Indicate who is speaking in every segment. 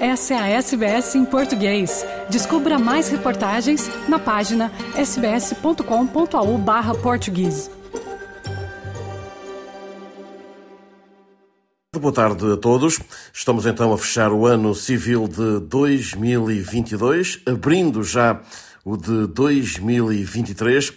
Speaker 1: Essa é a SBS em português. Descubra mais reportagens na página sbs.com.au barra português.
Speaker 2: Boa tarde a todos. Estamos então a fechar o ano civil de 2022, abrindo já o de 2023.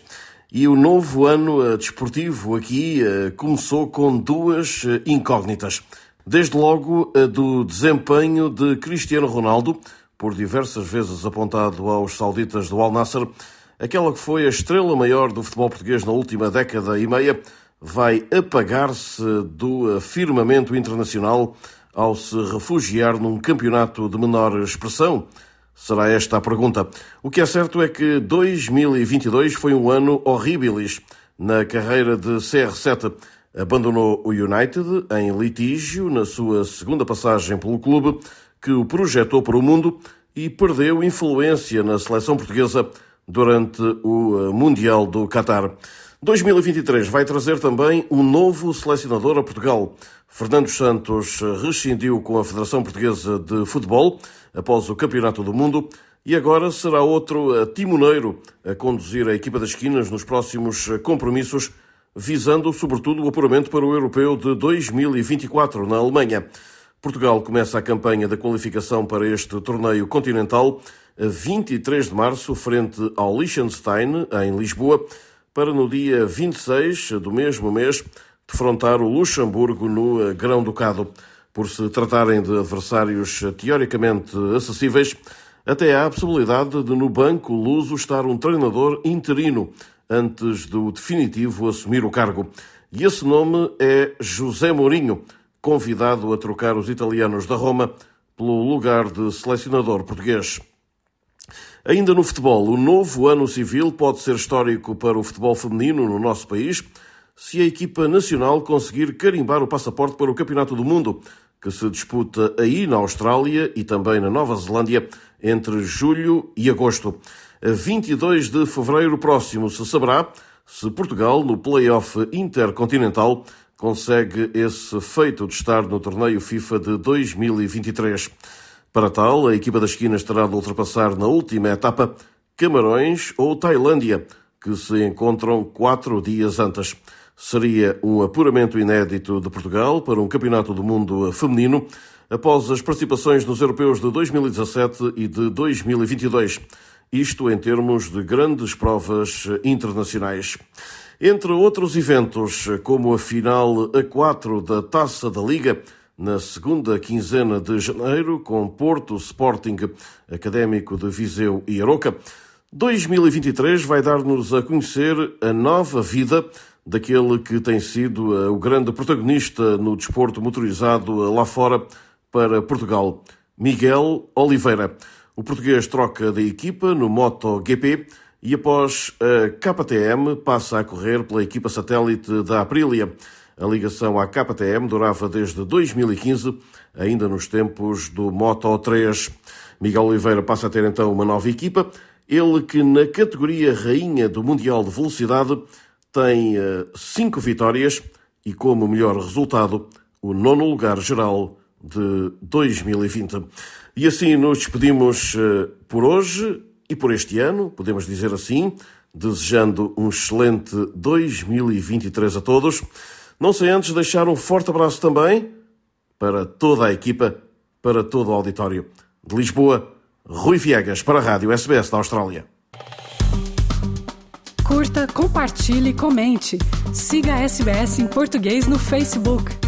Speaker 2: E o novo ano desportivo aqui eh, começou com duas eh, incógnitas. Desde logo a do desempenho de Cristiano Ronaldo, por diversas vezes apontado aos sauditas do Al Nasser, aquela que foi a estrela maior do futebol português na última década e meia, vai apagar-se do firmamento internacional ao se refugiar num campeonato de menor expressão? Será esta a pergunta. O que é certo é que 2022 foi um ano horribilis na carreira de CR7 abandonou o United em litígio na sua segunda passagem pelo clube, que o projetou para o mundo e perdeu influência na seleção portuguesa durante o eh, Mundial do Qatar. 2023 vai trazer também um novo selecionador a Portugal. Fernando Santos rescindiu com a Federação Portuguesa de Futebol após o Campeonato do Mundo e agora será outro eh, timoneiro a conduzir a equipa das esquinas nos próximos eh, compromissos visando sobretudo o apuramento para o Europeu de 2024 na Alemanha. Portugal começa a campanha da qualificação para este torneio continental a 23 de março, frente ao Liechtenstein, em Lisboa, para no dia 26 do mesmo mês defrontar o Luxemburgo no Grão-Ducado. Por se tratarem de adversários teoricamente acessíveis, até há a possibilidade de no banco luso estar um treinador interino antes do definitivo assumir o cargo. E esse nome é José Mourinho, convidado a trocar os italianos da Roma pelo lugar de selecionador português. Ainda no futebol, o novo ano civil pode ser histórico para o futebol feminino no nosso país se a equipa nacional conseguir carimbar o passaporte para o Campeonato do Mundo, que se disputa aí na Austrália e também na Nova Zelândia entre julho e agosto. A 22 de fevereiro próximo se saberá se Portugal, no play-off intercontinental, consegue esse feito de estar no torneio FIFA de 2023. Para tal, a equipa das esquinas terá de ultrapassar na última etapa Camarões ou Tailândia, que se encontram quatro dias antes. Seria um apuramento inédito de Portugal para um Campeonato do Mundo feminino após as participações nos europeus de 2017 e de 2022 isto em termos de grandes provas internacionais. Entre outros eventos, como a final A4 da Taça da Liga, na segunda quinzena de janeiro, com Porto, Sporting, Académico de Viseu e Aroca, 2023 vai dar-nos a conhecer a nova vida daquele que tem sido o grande protagonista no desporto motorizado lá fora para Portugal, Miguel Oliveira. O português troca de equipa no MotoGP e após a KTM passa a correr pela equipa satélite da Aprilia. A ligação à KTM durava desde 2015, ainda nos tempos do Moto 3. Miguel Oliveira passa a ter então uma nova equipa, ele que na categoria rainha do Mundial de Velocidade tem eh, cinco vitórias e como melhor resultado o nono lugar geral de 2020. E assim nos despedimos eh, por hoje e por este ano, podemos dizer assim, desejando um excelente 2023 a todos. Não sei antes deixar um forte abraço também para toda a equipa, para todo o auditório. De Lisboa, Rui Viegas para a Rádio SBS da Austrália.
Speaker 1: Curta, compartilhe, comente. Siga a SBS em português no Facebook.